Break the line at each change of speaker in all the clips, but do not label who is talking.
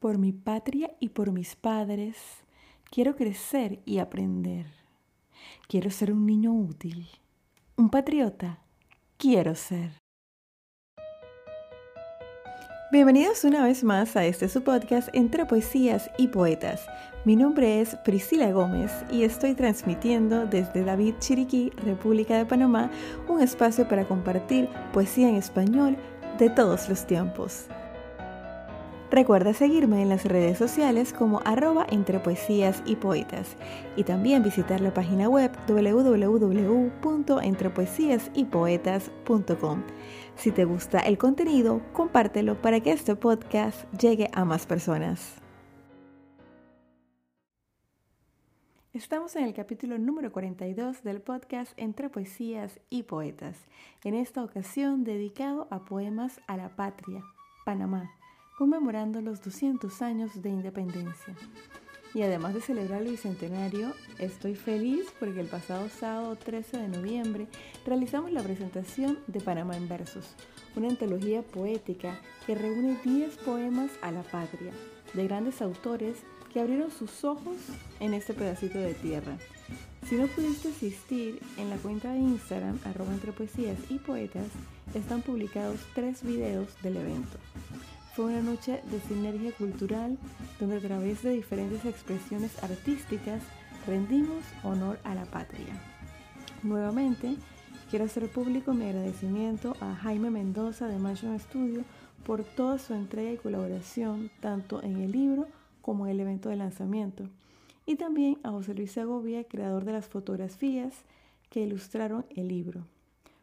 Por mi patria y por mis padres, quiero crecer y aprender. Quiero ser un niño útil, un patriota. Quiero ser. Bienvenidos una vez más a este su podcast entre poesías y poetas. Mi nombre es Priscila Gómez y estoy transmitiendo desde David Chiriquí, República de Panamá, un espacio para compartir poesía en español de todos los tiempos. Recuerda seguirme en las redes sociales como arroba entre poesías y poetas y también visitar la página web www.entrepoesiasypoetas.com. Si te gusta el contenido, compártelo para que este podcast llegue a más personas. Estamos en el capítulo número 42 del podcast Entre Poesías y Poetas, en esta ocasión dedicado a poemas a la patria, Panamá conmemorando los 200 años de independencia. Y además de celebrar el bicentenario, estoy feliz porque el pasado sábado 13 de noviembre realizamos la presentación de Panamá en Versos, una antología poética que reúne 10 poemas a la patria, de grandes autores que abrieron sus ojos en este pedacito de tierra. Si no pudiste asistir, en la cuenta de Instagram, arroba entre poesías y poetas, están publicados tres videos del evento. Fue una noche de sinergia cultural donde a través de diferentes expresiones artísticas rendimos honor a la patria. Nuevamente, quiero hacer público mi agradecimiento a Jaime Mendoza de Mansion Studio por toda su entrega y colaboración tanto en el libro como en el evento de lanzamiento. Y también a José Luis Segovia, creador de las fotografías que ilustraron el libro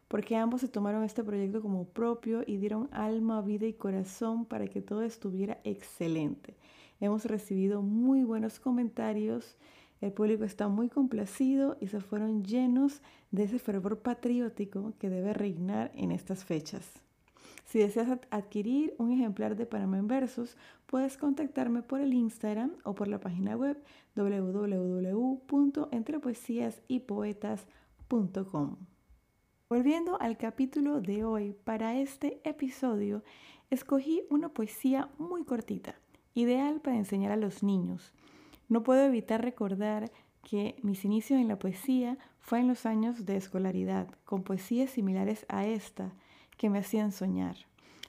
porque ambos se tomaron este proyecto como propio y dieron alma, vida y corazón para que todo estuviera excelente. Hemos recibido muy buenos comentarios, el público está muy complacido y se fueron llenos de ese fervor patriótico que debe reinar en estas fechas. Si deseas adquirir un ejemplar de Panamá en Versos, puedes contactarme por el Instagram o por la página web www.entrepoesiasypoetas.com. Volviendo al capítulo de hoy, para este episodio escogí una poesía muy cortita, ideal para enseñar a los niños. No puedo evitar recordar que mis inicios en la poesía fue en los años de escolaridad, con poesías similares a esta que me hacían soñar.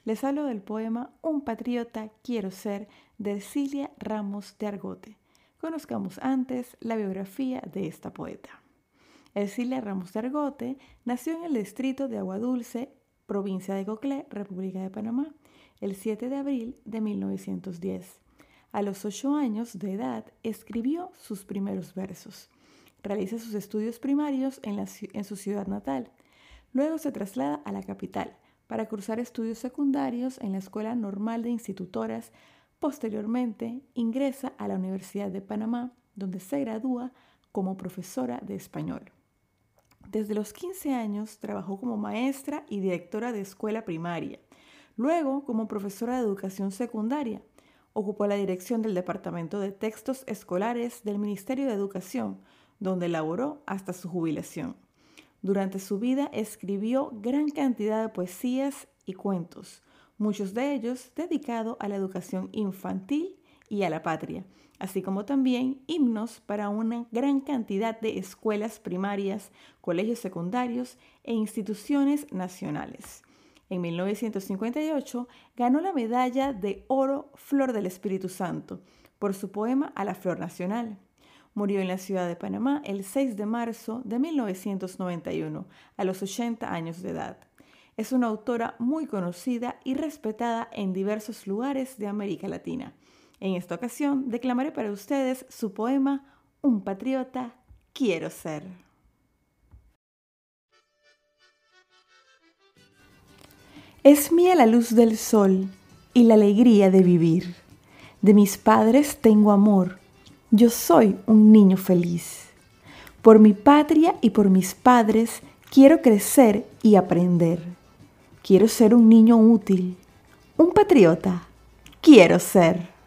Les hablo del poema Un patriota quiero ser de Cilia Ramos de Argote. Conozcamos antes la biografía de esta poeta. Ercilia Ramos Argote nació en el distrito de Aguadulce, provincia de Coclé, República de Panamá, el 7 de abril de 1910. A los ocho años de edad escribió sus primeros versos. Realiza sus estudios primarios en, en su ciudad natal. Luego se traslada a la capital para cursar estudios secundarios en la Escuela Normal de Institutoras. Posteriormente ingresa a la Universidad de Panamá, donde se gradúa como profesora de español. Desde los 15 años trabajó como maestra y directora de escuela primaria. Luego, como profesora de educación secundaria, ocupó la dirección del Departamento de Textos Escolares del Ministerio de Educación, donde laboró hasta su jubilación. Durante su vida escribió gran cantidad de poesías y cuentos, muchos de ellos dedicados a la educación infantil y a la patria, así como también himnos para una gran cantidad de escuelas primarias, colegios secundarios e instituciones nacionales. En 1958 ganó la medalla de oro Flor del Espíritu Santo por su poema A la Flor Nacional. Murió en la ciudad de Panamá el 6 de marzo de 1991, a los 80 años de edad. Es una autora muy conocida y respetada en diversos lugares de América Latina. En esta ocasión declamaré para ustedes su poema Un patriota quiero ser. Es mía la luz del sol y la alegría de vivir. De mis padres tengo amor. Yo soy un niño feliz. Por mi patria y por mis padres quiero crecer y aprender. Quiero ser un niño útil. Un patriota quiero ser.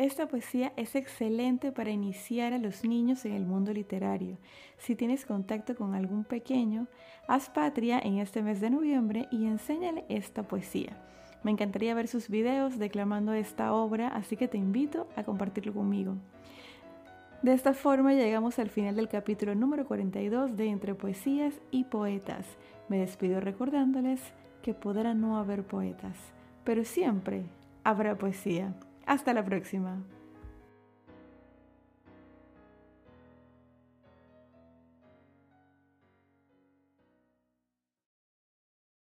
Esta poesía es excelente para iniciar a los niños en el mundo literario. Si tienes contacto con algún pequeño, haz patria en este mes de noviembre y enséñale esta poesía. Me encantaría ver sus videos declamando esta obra, así que te invito a compartirlo conmigo. De esta forma llegamos al final del capítulo número 42 de Entre Poesías y Poetas. Me despido recordándoles que podrá no haber poetas, pero siempre habrá poesía. Hasta la próxima.